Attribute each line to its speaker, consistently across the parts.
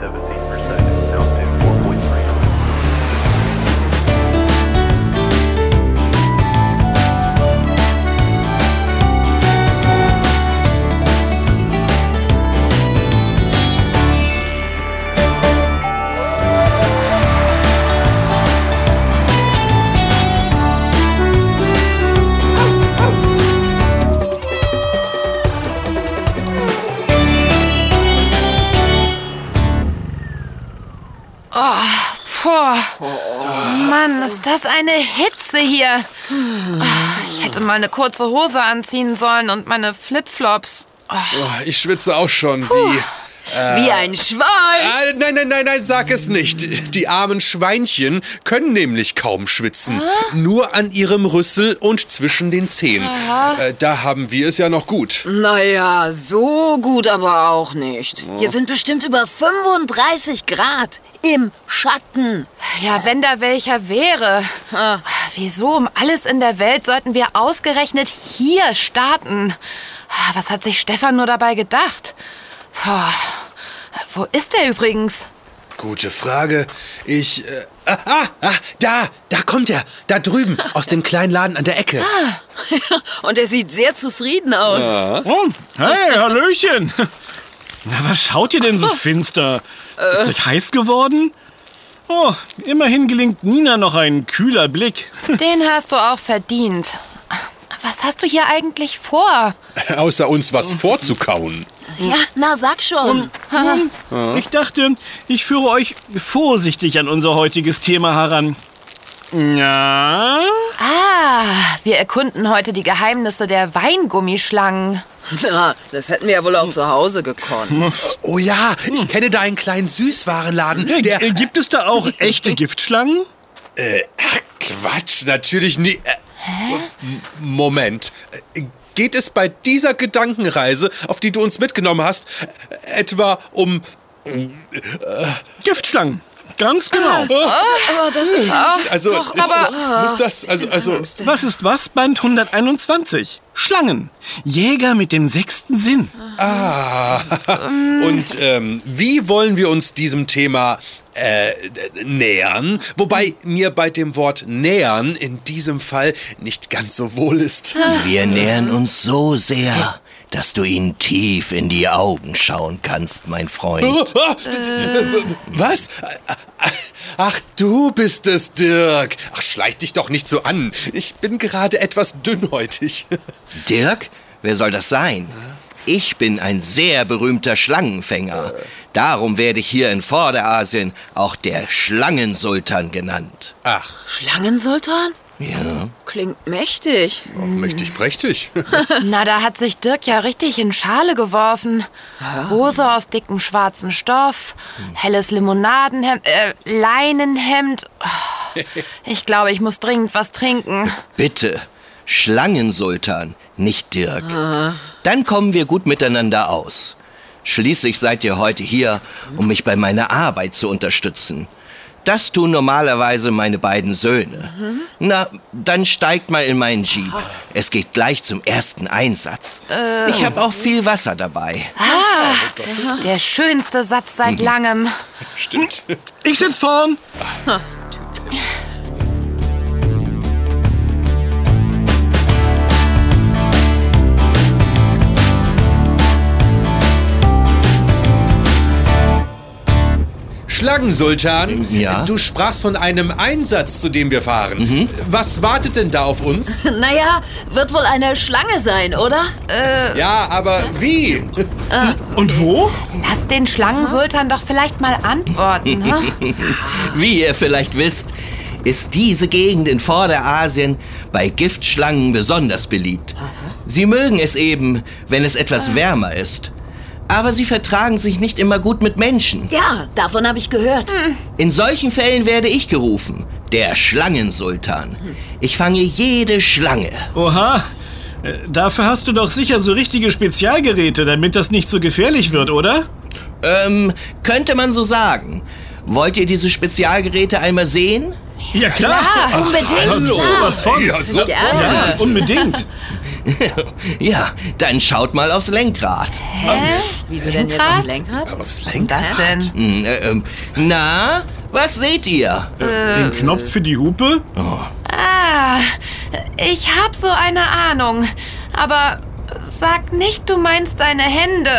Speaker 1: sensitivity. Eine Hitze hier. Ah, Ich hätte mal eine kurze Hose anziehen sollen und meine Flipflops.
Speaker 2: Oh, ich schwitze auch schon wie.
Speaker 3: Wie ein Schwein.
Speaker 2: Ah, nein, nein, nein, nein, sag es nicht. Die armen Schweinchen können nämlich kaum schwitzen. Nur an ihrem Rüssel und zwischen den Zehen. Äh, da haben wir es ja noch gut.
Speaker 3: Naja, so gut aber auch nicht. Hier sind bestimmt über 35 Grad im Schatten.
Speaker 1: Ja, wenn da welcher wäre.
Speaker 3: Ah.
Speaker 1: Wieso um alles in der Welt sollten wir ausgerechnet hier starten? Was hat sich Stefan nur dabei gedacht? Puh. Wo ist er übrigens?
Speaker 2: Gute Frage. Ich. Äh, ah, ah, ah, da, da kommt er. Da drüben, aus dem kleinen Laden an der Ecke.
Speaker 3: Und er sieht sehr zufrieden aus.
Speaker 4: Oh, hey, Hallöchen. Na, was schaut ihr denn so finster? Ist euch heiß geworden? Oh, immerhin gelingt Nina noch ein kühler Blick.
Speaker 1: Den hast du auch verdient. Was hast du hier eigentlich vor?
Speaker 2: Außer uns was vorzukauen.
Speaker 3: Ja, na sag schon.
Speaker 4: Ich dachte, ich führe euch vorsichtig an unser heutiges Thema heran. Ja?
Speaker 1: Ah, wir erkunden heute die Geheimnisse der Weingummischlangen.
Speaker 3: Na, das hätten wir ja wohl auch zu Hause gekonnt.
Speaker 2: Oh ja, ich kenne da einen kleinen Süßwarenladen. Der.
Speaker 4: Äh, Gibt es da auch echte Giftschlangen?
Speaker 2: Äh, ach, Quatsch, natürlich nie. Äh, M- Moment. Äh, Geht es bei dieser Gedankenreise, auf die du uns mitgenommen hast, äh, etwa um.
Speaker 4: Giftschlangen. Ganz genau.
Speaker 3: Aber das
Speaker 2: Also,
Speaker 1: doch, aber-
Speaker 2: muss das. Also, also.
Speaker 4: Was ist was? Band 121. Schlangen. Jäger mit dem sechsten Sinn.
Speaker 2: Und ähm, wie wollen wir uns diesem Thema äh, nähern? Wobei mir bei dem Wort nähern in diesem Fall nicht ganz so wohl ist.
Speaker 5: Wir nähern uns so sehr, dass du ihnen tief in die Augen schauen kannst, mein Freund.
Speaker 2: Was? Ach, du bist es, Dirk. Ach, schleich dich doch nicht so an. Ich bin gerade etwas dünnhäutig.
Speaker 5: Dirk, wer soll das sein? Ich bin ein sehr berühmter Schlangenfänger. Darum werde ich hier in Vorderasien auch der Schlangensultan genannt.
Speaker 2: Ach,
Speaker 3: Schlangensultan?
Speaker 5: Ja.
Speaker 3: Klingt mächtig.
Speaker 2: mächtig prächtig.
Speaker 1: Na, da hat sich Dirk ja richtig in Schale geworfen. Hose aus dickem schwarzen Stoff, helles Limonadenhemd, äh, Leinenhemd. Oh, ich glaube, ich muss dringend was trinken.
Speaker 5: Bitte, Schlangensultan, nicht Dirk. Dann kommen wir gut miteinander aus. Schließlich seid ihr heute hier, um mich bei meiner Arbeit zu unterstützen. Das tun normalerweise meine beiden Söhne. Na, dann steigt mal in meinen Jeep. Es geht gleich zum ersten Einsatz. Ich habe auch viel Wasser dabei.
Speaker 1: Der schönste Satz seit langem.
Speaker 2: Stimmt.
Speaker 4: Ich sitz vorn.
Speaker 2: Schlangensultan,
Speaker 5: Ja?
Speaker 2: du sprachst von einem Einsatz, zu dem wir fahren. Was wartet denn da auf uns?
Speaker 3: Naja, wird wohl eine Schlange sein, oder?
Speaker 2: ja, aber wie?
Speaker 4: Und wo?
Speaker 1: Lass den Schlangensultan doch vielleicht mal antworten. Ne?
Speaker 5: Wie ihr vielleicht wisst, ist diese Gegend in Vorderasien bei Giftschlangen besonders beliebt. Sie mögen es eben, wenn es etwas wärmer ist. Aber sie vertragen sich nicht immer gut mit Menschen.
Speaker 3: Ja, davon habe ich gehört.
Speaker 5: In solchen Fällen werde ich gerufen, der Schlangensultan. Ich fange jede Schlange.
Speaker 4: Oha. Äh, Dafür hast du doch sicher so richtige Spezialgeräte, damit das nicht so gefährlich wird, oder?
Speaker 5: Ähm, könnte man so sagen. Wollt ihr diese Spezialgeräte einmal sehen?
Speaker 4: Ja, klar.
Speaker 3: unbedingt.
Speaker 4: Hallo,
Speaker 3: Ja.
Speaker 4: was von?
Speaker 2: Ja, so
Speaker 3: Gerne.
Speaker 4: Ja, unbedingt.
Speaker 5: ja, dann schaut mal aufs Lenkrad.
Speaker 3: Wieso denn jetzt aufs Lenkrad?
Speaker 2: Aufs Lenkrad?
Speaker 1: Was denn?
Speaker 5: Hm, äh, ähm, na, was seht ihr?
Speaker 4: Den Knopf für die Hupe?
Speaker 1: Ah, ich hab so eine Ahnung. Aber sag nicht, du meinst deine Hände.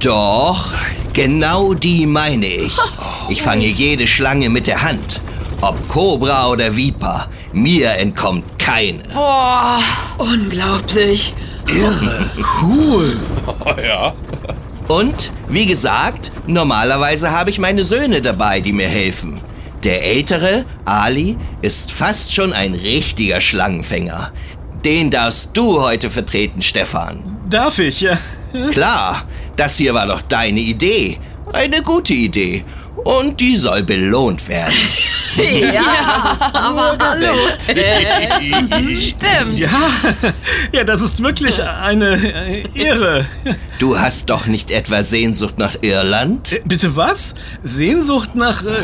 Speaker 5: Doch, genau die meine ich. Ich fange jede Schlange mit der Hand. Ob Kobra oder Viper, mir entkommt keine.
Speaker 1: Boah,
Speaker 3: Unglaublich.
Speaker 4: Cool.
Speaker 2: Oh, ja.
Speaker 5: Und, wie gesagt, normalerweise habe ich meine Söhne dabei, die mir helfen. Der ältere, Ali, ist fast schon ein richtiger Schlangenfänger. Den darfst du heute vertreten, Stefan.
Speaker 4: Darf ich? Ja.
Speaker 5: Klar, das hier war doch deine Idee. Eine gute Idee. Und die soll belohnt werden.
Speaker 3: Ja, aber hallo.
Speaker 1: stimmt.
Speaker 4: Ja, ja, das ist wirklich eine äh, Ehre.
Speaker 5: Du hast doch nicht etwa Sehnsucht nach Irland?
Speaker 4: Äh, Bitte was? Sehnsucht nach... Äh,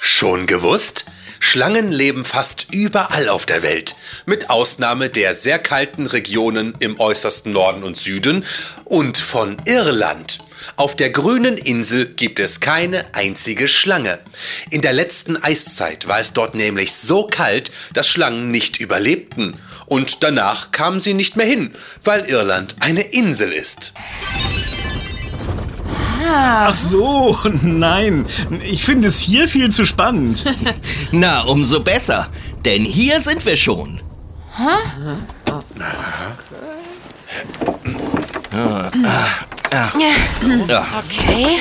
Speaker 2: Schon gewusst? Schlangen leben fast überall auf der Welt, mit Ausnahme der sehr kalten Regionen im äußersten Norden und Süden und von Irland. Auf der grünen Insel gibt es keine einzige Schlange. In der letzten Eiszeit war es dort nämlich so kalt, dass Schlangen nicht überlebten. Und danach kamen sie nicht mehr hin, weil Irland eine Insel ist.
Speaker 4: ach so, nein. Ich finde es hier viel zu spannend.
Speaker 5: Na, umso besser. Denn hier sind wir schon. Ja.
Speaker 1: Okay,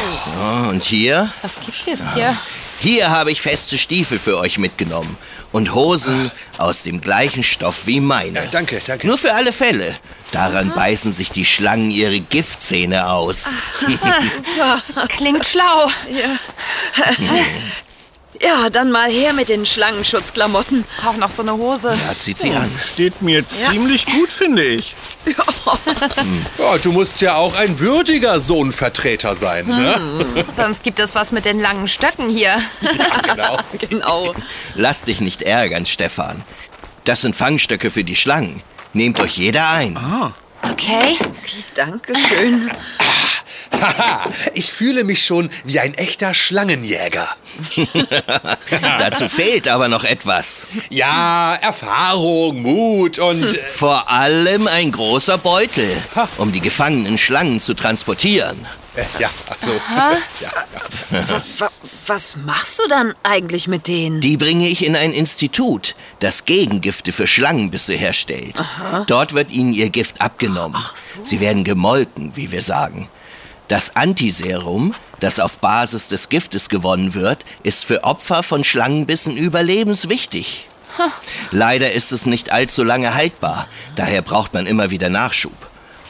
Speaker 5: Und hier?
Speaker 1: was gibt's jetzt hier?
Speaker 5: Hier habe ich feste Stiefel für euch mitgenommen. Und Hosen aus dem gleichen Stoff wie meine.
Speaker 2: Ja, danke, danke.
Speaker 5: Nur für alle Fälle. Daran beißen sich die Schlangen ihre Giftzähne aus.
Speaker 1: Klingt schlau.
Speaker 3: Ja, dann mal her mit den Schlangenschutzklamotten.
Speaker 1: Brauch noch so eine Hose.
Speaker 5: Da zieht sie an.
Speaker 4: Steht mir ziemlich gut, finde ich.
Speaker 2: Ja, du musst ja auch ein würdiger Sohnvertreter sein, ne?
Speaker 1: Sonst gibt es was mit den langen Stöcken hier.
Speaker 2: Genau.
Speaker 3: Genau.
Speaker 5: Lass dich nicht ärgern, Stefan. Das sind Fangstöcke für die Schlangen. Nehmt euch jeder ein.
Speaker 1: Okay.
Speaker 3: Dankeschön.
Speaker 2: Haha, ich fühle mich schon wie ein echter Schlangenjäger.
Speaker 5: Dazu fehlt aber noch etwas.
Speaker 2: Ja, Erfahrung, Mut und... äh,
Speaker 5: Vor allem ein großer Beutel, um die gefangenen Schlangen zu transportieren.
Speaker 2: Äh, ja, also... Ja,
Speaker 3: Wa was machst du dann eigentlich mit denen?
Speaker 5: Die bringe ich in ein Institut, das Gegengifte für Schlangenbisse herstellt. Dort wird ihnen ihr Gift abgenommen. Sie werden gemolken, wie wir sagen. Das Antiserum, das auf Basis des Giftes gewonnen wird, ist für Opfer von Schlangenbissen überlebenswichtig. Leider ist es nicht allzu lange haltbar, daher braucht man immer wieder Nachschub.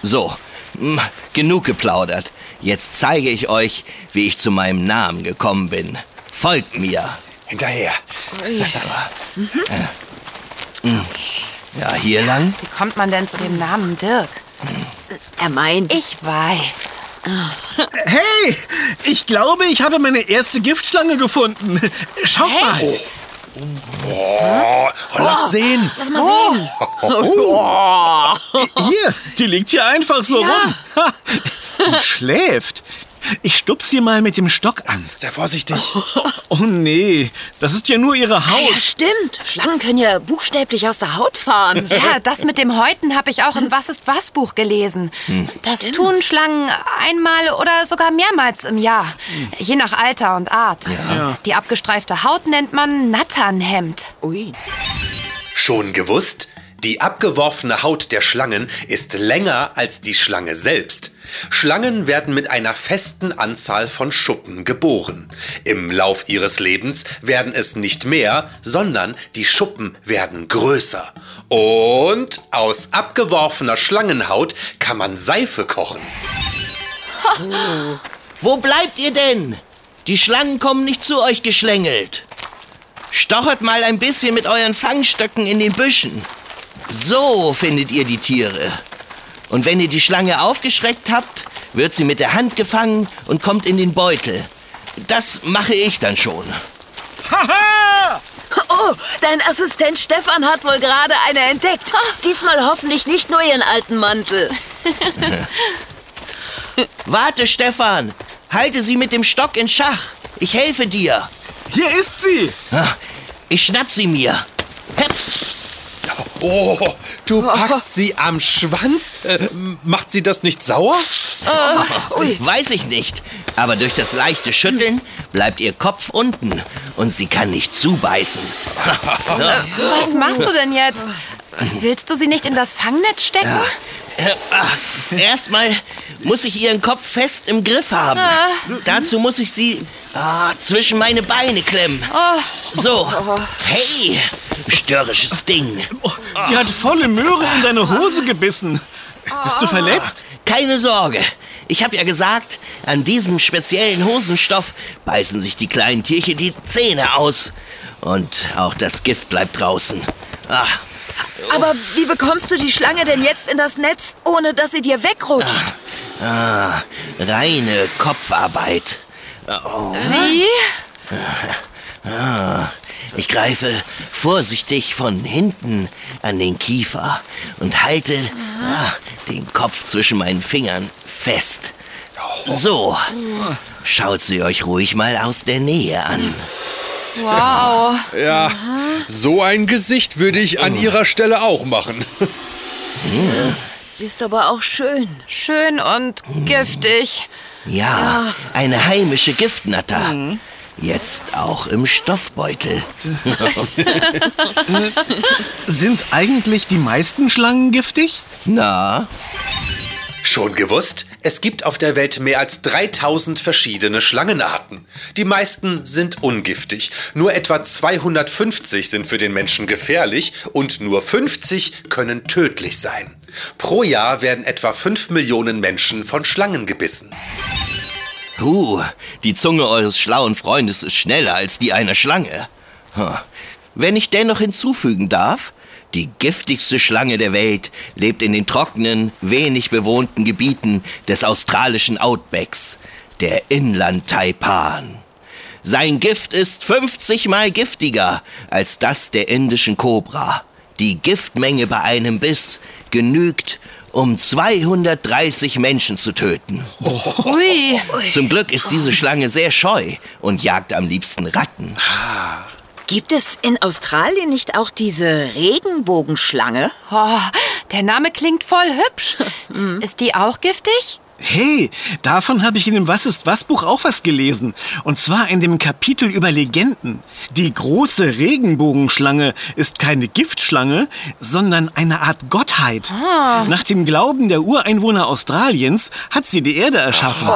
Speaker 5: So, mm, genug geplaudert. Jetzt zeige ich euch, wie ich zu meinem Namen gekommen bin. Folgt mir.
Speaker 2: hinterher.
Speaker 5: Ja, hier lang.
Speaker 1: Wie kommt man denn zu dem Namen Dirk?
Speaker 3: Er meint,
Speaker 1: Ich weiß.
Speaker 4: Hey, ich glaube, ich habe meine erste Giftschlange gefunden. Schaut mal.
Speaker 2: Oh, oh, lass sehen.
Speaker 3: lass mal sehen.
Speaker 4: Hier, die liegt hier einfach so rum. Ha, Die schläft. Ich stups sie mal mit dem Stock an.
Speaker 2: Sei vorsichtig.
Speaker 4: Oh nee, das ist ja nur ihre
Speaker 3: Ja,
Speaker 4: Haut.
Speaker 3: stimmt. Schlangen können ja buchstäblich aus der Haut fahren.
Speaker 1: Ja, das mit dem Häuten habe ich auch im Was ist was Buch gelesen. Das
Speaker 3: Stimmt.
Speaker 1: tun Schlangen einmal oder sogar mehrmals im Jahr. Je nach Alter und Art. Die abgestreifte Haut nennt man Natternhemd.
Speaker 3: Ui.
Speaker 2: Schon gewusst? Die abgeworfene Haut der Schlangen ist länger als die Schlange selbst. Schlangen werden mit einer festen Anzahl von Schuppen geboren. Im Lauf ihres Lebens werden es nicht mehr, sondern die Schuppen werden größer. Und aus abgeworfener Schlangenhaut kann man Seife kochen.
Speaker 5: Wo bleibt ihr denn? Die Schlangen kommen nicht zu euch geschlängelt. Stochert mal ein bisschen mit euren Fangstöcken in den Büschen. So findet ihr die Tiere. Und wenn ihr die Schlange aufgeschreckt habt, wird sie mit der Hand gefangen und kommt in den Beutel. Das mache ich dann schon.
Speaker 4: Haha!
Speaker 3: Oh, dein Assistent Stefan hat wohl gerade eine entdeckt. Diesmal hoffentlich nicht nur ihren alten Mantel.
Speaker 5: Warte, Stefan. Halte sie mit dem Stock in Schach. Ich helfe dir.
Speaker 4: Hier ist sie.
Speaker 5: Ah, Ich schnapp sie mir. Hepp.
Speaker 2: Oh, du packst sie am Schwanz? Äh, macht sie das nicht sauer?
Speaker 5: Weiß ich nicht. Aber durch das leichte Schütteln bleibt ihr Kopf unten und sie kann nicht zubeißen.
Speaker 1: Was machst du denn jetzt? Willst du sie nicht in das Fangnetz stecken?
Speaker 5: Äh, ah, Erstmal muss ich ihren Kopf fest im Griff haben. Dazu muss ich sie ah, zwischen meine Beine klemmen. So. Hey, störrisches Ding.
Speaker 4: Oh, sie hat volle Möhre in deine Hose gebissen. Bist du verletzt?
Speaker 5: Keine Sorge. Ich habe ja gesagt, an diesem speziellen Hosenstoff beißen sich die kleinen Tierchen die Zähne aus. Und auch das Gift bleibt draußen. Ah,
Speaker 3: Aber wie bekommst du die Schlange denn jetzt in das Netz, ohne dass sie dir wegrutscht?
Speaker 5: ah, reine Kopfarbeit.
Speaker 1: Wie?
Speaker 5: Ich greife vorsichtig von hinten an den Kiefer und halte ah, den Kopf zwischen meinen Fingern fest. So, schaut sie euch ruhig mal aus der Nähe an.
Speaker 1: Wow.
Speaker 2: Ja, so ein Gesicht würde ich an ihrer Stelle auch machen.
Speaker 3: Sie ist aber auch schön.
Speaker 1: Schön und giftig.
Speaker 5: Ja, eine heimische Giftnatter. Jetzt auch im Stoffbeutel.
Speaker 4: Sind eigentlich die meisten Schlangen giftig?
Speaker 5: Na,
Speaker 2: Schon gewusst? Es gibt auf der Welt mehr als 3000 verschiedene Schlangenarten. Die meisten sind ungiftig. Nur etwa 250 sind für den Menschen gefährlich und nur 50 können tödlich sein. Pro Jahr werden etwa 5 Millionen Menschen von Schlangen gebissen.
Speaker 5: Huh, die Zunge eures schlauen Freundes ist schneller als die einer Schlange. Wenn ich dennoch hinzufügen darf, die giftigste Schlange der Welt lebt in den trockenen, wenig bewohnten Gebieten des australischen Outbacks, der Inland-Taipan. Sein Gift ist 50 mal giftiger als das der indischen Kobra. Die Giftmenge bei einem Biss genügt, um 230 Menschen zu töten.
Speaker 1: Ui.
Speaker 5: Zum Glück ist diese Schlange sehr scheu und jagt am liebsten Ratten.
Speaker 3: Gibt es in Australien nicht auch diese Regenbogenschlange?
Speaker 1: Oh, der Name klingt voll hübsch. Ist die auch giftig?
Speaker 4: Hey, davon habe ich in dem Was ist was Buch auch was gelesen. Und zwar in dem Kapitel über Legenden. Die große Regenbogenschlange ist keine Giftschlange, sondern eine Art Gottheit. Nach dem Glauben der Ureinwohner Australiens hat sie die Erde erschaffen.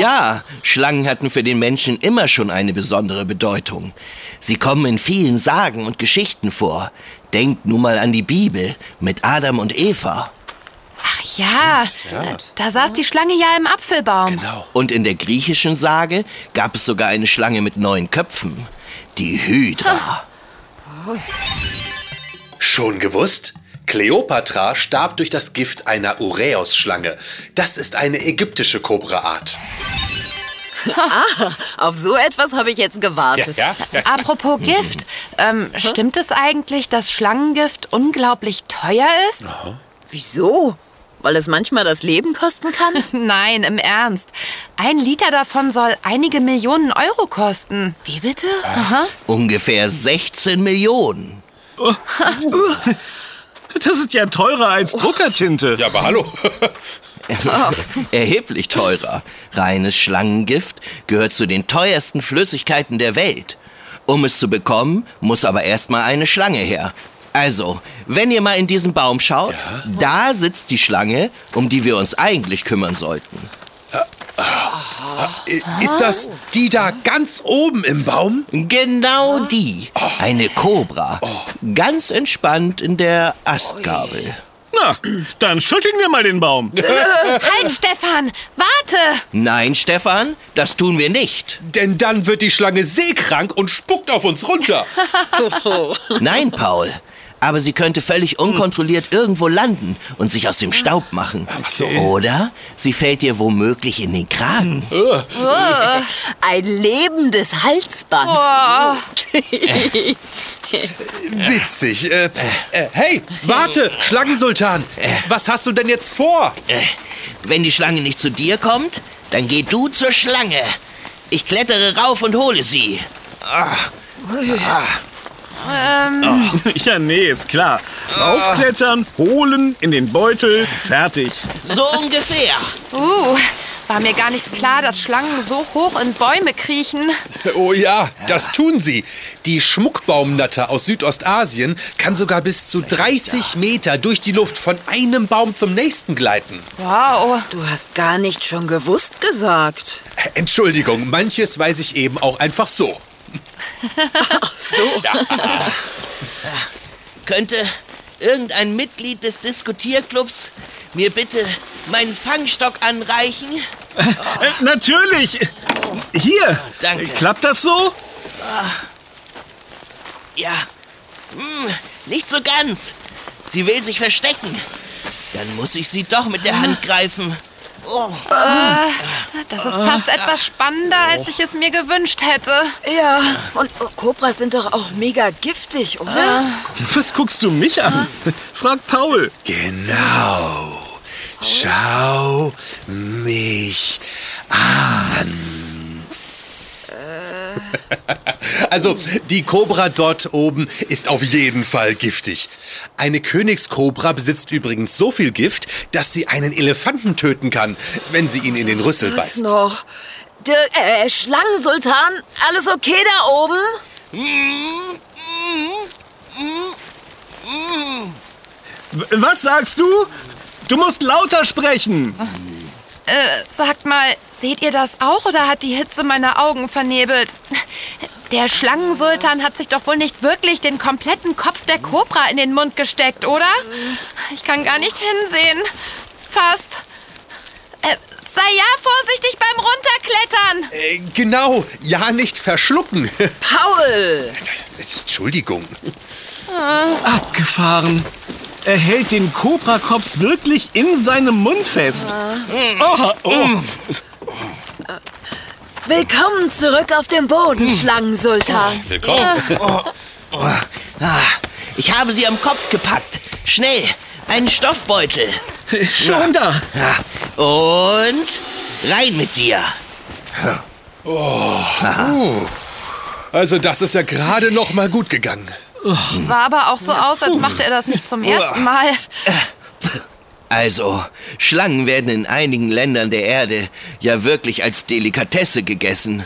Speaker 5: Ja, Schlangen hatten für den Menschen immer schon eine besondere Bedeutung. Sie kommen in vielen Sagen und Geschichten vor. Denkt nur mal an die Bibel mit Adam und Eva.
Speaker 1: Ach ja, da saß die Schlange ja im Apfelbaum.
Speaker 2: Genau.
Speaker 5: Und in der griechischen Sage gab es sogar eine Schlange mit neun Köpfen. Die Hydra.
Speaker 2: Schon gewusst? Kleopatra starb durch das Gift einer Uräusschlange. Das ist eine ägyptische Kobraart.
Speaker 3: Auf so etwas habe ich jetzt gewartet.
Speaker 2: Ja,
Speaker 1: Apropos Gift, ähm, stimmt es eigentlich, dass Schlangengift unglaublich teuer ist?
Speaker 3: Wieso? Weil es manchmal das Leben kosten kann?
Speaker 1: Nein, im Ernst. Ein Liter davon soll einige Millionen Euro kosten.
Speaker 3: Wie bitte?
Speaker 5: Ungefähr 16 Millionen.
Speaker 4: Das ist ja teurer als Druckertinte.
Speaker 2: Ja, aber hallo.
Speaker 5: Erheblich teurer. Reines Schlangengift gehört zu den teuersten Flüssigkeiten der Welt. Um es zu bekommen, muss aber erstmal eine Schlange her. Also, wenn ihr mal in diesen Baum schaut, da sitzt die Schlange, um die wir uns eigentlich kümmern sollten.
Speaker 2: Ist das die da ganz oben im Baum?
Speaker 5: Genau die. Eine Kobra. Ganz entspannt in der Astgabel.
Speaker 4: Na, dann schütteln wir mal den Baum.
Speaker 1: Halt, Stefan! Warte!
Speaker 5: Nein, Stefan, das tun wir nicht.
Speaker 2: Denn dann wird die Schlange seekrank und spuckt auf uns runter.
Speaker 5: Nein, Paul. Aber sie könnte völlig unkontrolliert irgendwo landen und sich aus dem Staub machen.
Speaker 2: so.
Speaker 5: Oder sie fällt dir womöglich in den Kragen.
Speaker 3: Ein lebendes Halsband.
Speaker 1: Oh,
Speaker 2: Witzig. Äh, äh, hey, warte, Schlangensultan. Was hast du denn jetzt vor?
Speaker 5: Äh, Wenn die Schlange nicht zu dir kommt, dann geh du zur Schlange. Ich klettere rauf und hole sie.
Speaker 4: Ja, nee, ist klar. Raufklettern, holen, in den Beutel, fertig.
Speaker 5: So ungefähr.
Speaker 1: uh, war mir gar nicht klar, dass Schlangen so hoch in Bäume kriechen.
Speaker 2: Oh ja, das tun sie. Die Schmuckbaumnatter aus Südostasien kann sogar bis zu 30 Meter durch die Luft von einem Baum zum nächsten gleiten.
Speaker 1: Wow.
Speaker 3: Du hast gar nicht schon gewusst gesagt.
Speaker 2: Entschuldigung, manches weiß ich eben auch einfach so.
Speaker 3: Ach so.
Speaker 5: Könnte irgendein Mitglied des Diskutierclubs mir bitte meinen Fangstock anreichen?
Speaker 4: Äh, natürlich. Hier.
Speaker 5: Danke.
Speaker 4: Klappt das so?
Speaker 5: Ja. Hm, nicht so ganz. Sie will sich verstecken. Dann muss ich sie doch mit der Hand greifen. Oh.
Speaker 1: Das ist fast etwas spannender, als ich es mir gewünscht hätte.
Speaker 3: Ja, und Kobras sind doch auch mega giftig, oder?
Speaker 4: Was guckst du mich an? Frag Paul.
Speaker 2: Genau. Schau mich an. Also, die Kobra dort oben ist auf jeden Fall giftig. Eine Königskobra besitzt übrigens so viel Gift, dass sie einen Elefanten töten kann, wenn sie ihn in den Rüssel
Speaker 3: Was
Speaker 2: beißt.
Speaker 3: noch? Der äh, Schlangensultan, alles okay da oben?
Speaker 4: Was sagst du? Du musst lauter sprechen.
Speaker 1: Äh, sagt mal, seht ihr das auch oder hat die Hitze meine Augen vernebelt? Der Schlangensultan hat sich doch wohl nicht wirklich den kompletten Kopf der Kobra in den Mund gesteckt, oder? Ich kann gar nicht hinsehen. Fast. Äh, sei ja vorsichtig beim Runterklettern.
Speaker 2: Äh, genau, ja nicht verschlucken.
Speaker 3: Paul!
Speaker 2: Entschuldigung.
Speaker 4: Abgefahren. Er hält den Kobrakopf wirklich in seinem Mund fest. Oh, oh.
Speaker 3: Willkommen zurück auf dem Boden, Schlangensultan.
Speaker 2: Willkommen.
Speaker 5: Ah, ich habe sie am Kopf gepackt. Schnell, einen Stoffbeutel.
Speaker 4: Schon da.
Speaker 5: Und rein mit dir.
Speaker 2: Also, das ist ja gerade noch mal gut gegangen.
Speaker 1: Sah aber auch so aus, als machte er das nicht zum ersten Mal.
Speaker 5: Also, Schlangen werden in einigen Ländern der Erde ja wirklich als Delikatesse gegessen.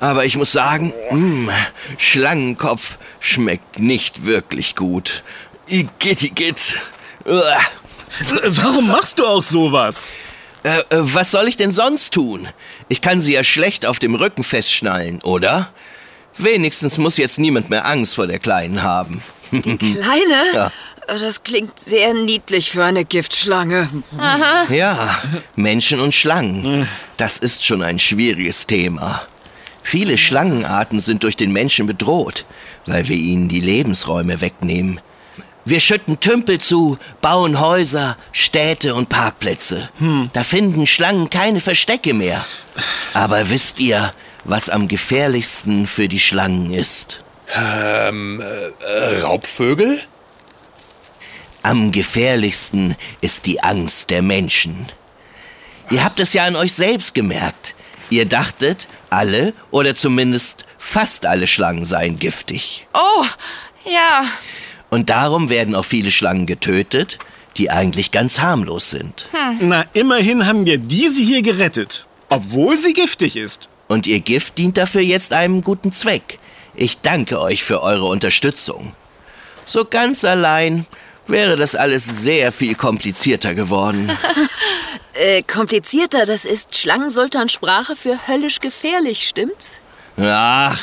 Speaker 5: Aber ich muss sagen, mh, Schlangenkopf schmeckt nicht wirklich gut. Igitt, igitt. Uah.
Speaker 4: Warum machst du auch sowas?
Speaker 5: Äh, äh, was soll ich denn sonst tun? Ich kann sie ja schlecht auf dem Rücken festschnallen, oder? Wenigstens muss jetzt niemand mehr Angst vor der Kleinen haben.
Speaker 3: Kleine?
Speaker 5: Ja.
Speaker 3: Das klingt sehr niedlich für eine Giftschlange.
Speaker 5: Ja, Menschen und Schlangen. Das ist schon ein schwieriges Thema. Viele Schlangenarten sind durch den Menschen bedroht, weil wir ihnen die Lebensräume wegnehmen. Wir schütten Tümpel zu, bauen Häuser, Städte und Parkplätze. Da finden Schlangen keine Verstecke mehr. Aber wisst ihr, was am gefährlichsten für die Schlangen ist?
Speaker 2: Ähm, äh, Raubvögel?
Speaker 5: Am gefährlichsten ist die Angst der Menschen. Ihr habt es ja an euch selbst gemerkt. Ihr dachtet, alle oder zumindest fast alle Schlangen seien giftig.
Speaker 1: Oh, ja.
Speaker 5: Und darum werden auch viele Schlangen getötet, die eigentlich ganz harmlos sind.
Speaker 4: Na, immerhin haben wir diese hier gerettet. Obwohl sie giftig ist.
Speaker 5: Und ihr Gift dient dafür jetzt einem guten Zweck. Ich danke euch für eure Unterstützung. So ganz allein wäre das alles sehr viel komplizierter geworden.
Speaker 3: Äh, komplizierter, das ist Schlangensultan-Sprache für höllisch gefährlich, stimmt's?
Speaker 5: Ach,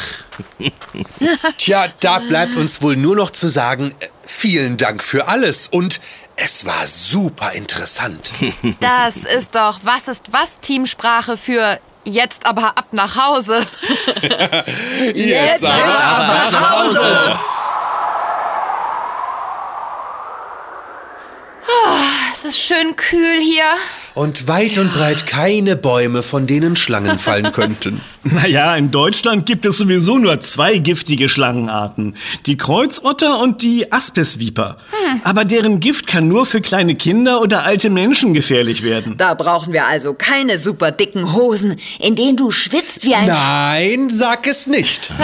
Speaker 2: Tja, da bleibt uns wohl nur noch zu sagen, äh, vielen Dank für alles und es war super interessant.
Speaker 1: Das ist doch Was ist was Teamsprache für jetzt aber ab nach Hause.
Speaker 2: jetzt, aber
Speaker 3: ab nach.
Speaker 2: Hause.
Speaker 1: Ah, es ist schön kühl hier.
Speaker 2: Und weit und breit keine Bäume, von denen Schlangen fallen könnten.
Speaker 4: Naja, in Deutschland gibt es sowieso nur zwei giftige Schlangenarten. Die Kreuzotter und die Aspesviper. Aber deren Gift kann nur für kleine Kinder oder alte Menschen gefährlich werden.
Speaker 3: Da brauchen wir also keine super dicken Hosen, in denen du schwitzt wie ein...
Speaker 2: Nein, sag es nicht.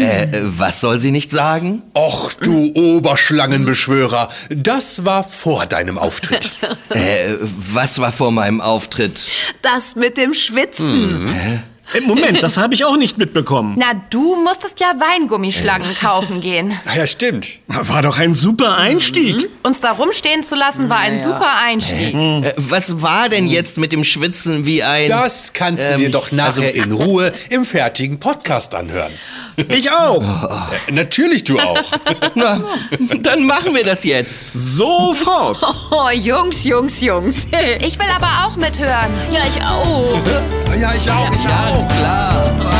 Speaker 5: Äh, äh, was soll sie nicht sagen?
Speaker 2: Och, du Oberschlangenbeschwörer, das war vor deinem Auftritt.
Speaker 5: Äh, was war vor meinem Auftritt?
Speaker 3: Das mit dem Schwitzen.
Speaker 4: Äh, Moment, das habe ich auch nicht mitbekommen.
Speaker 1: Na, du musstest ja Weingummischlangen kaufen gehen.
Speaker 2: Ja, stimmt.
Speaker 4: War doch ein super Einstieg.
Speaker 1: Uns da rumstehen zu lassen war ein super Einstieg.
Speaker 5: Äh, was war denn jetzt mit dem Schwitzen wie ein...
Speaker 2: Das kannst du
Speaker 5: Ähm,
Speaker 2: dir doch nachher
Speaker 5: also-
Speaker 2: in Ruhe im fertigen Podcast anhören.
Speaker 4: Ich auch.
Speaker 2: Äh, natürlich du auch.
Speaker 5: Na, dann machen wir das jetzt.
Speaker 4: Sofort.
Speaker 3: Oh, Jungs, Jungs, Jungs.
Speaker 1: Ich will aber auch mithören.
Speaker 3: ja, ich auch.
Speaker 2: ja, ich auch, ich auch.
Speaker 5: Klar.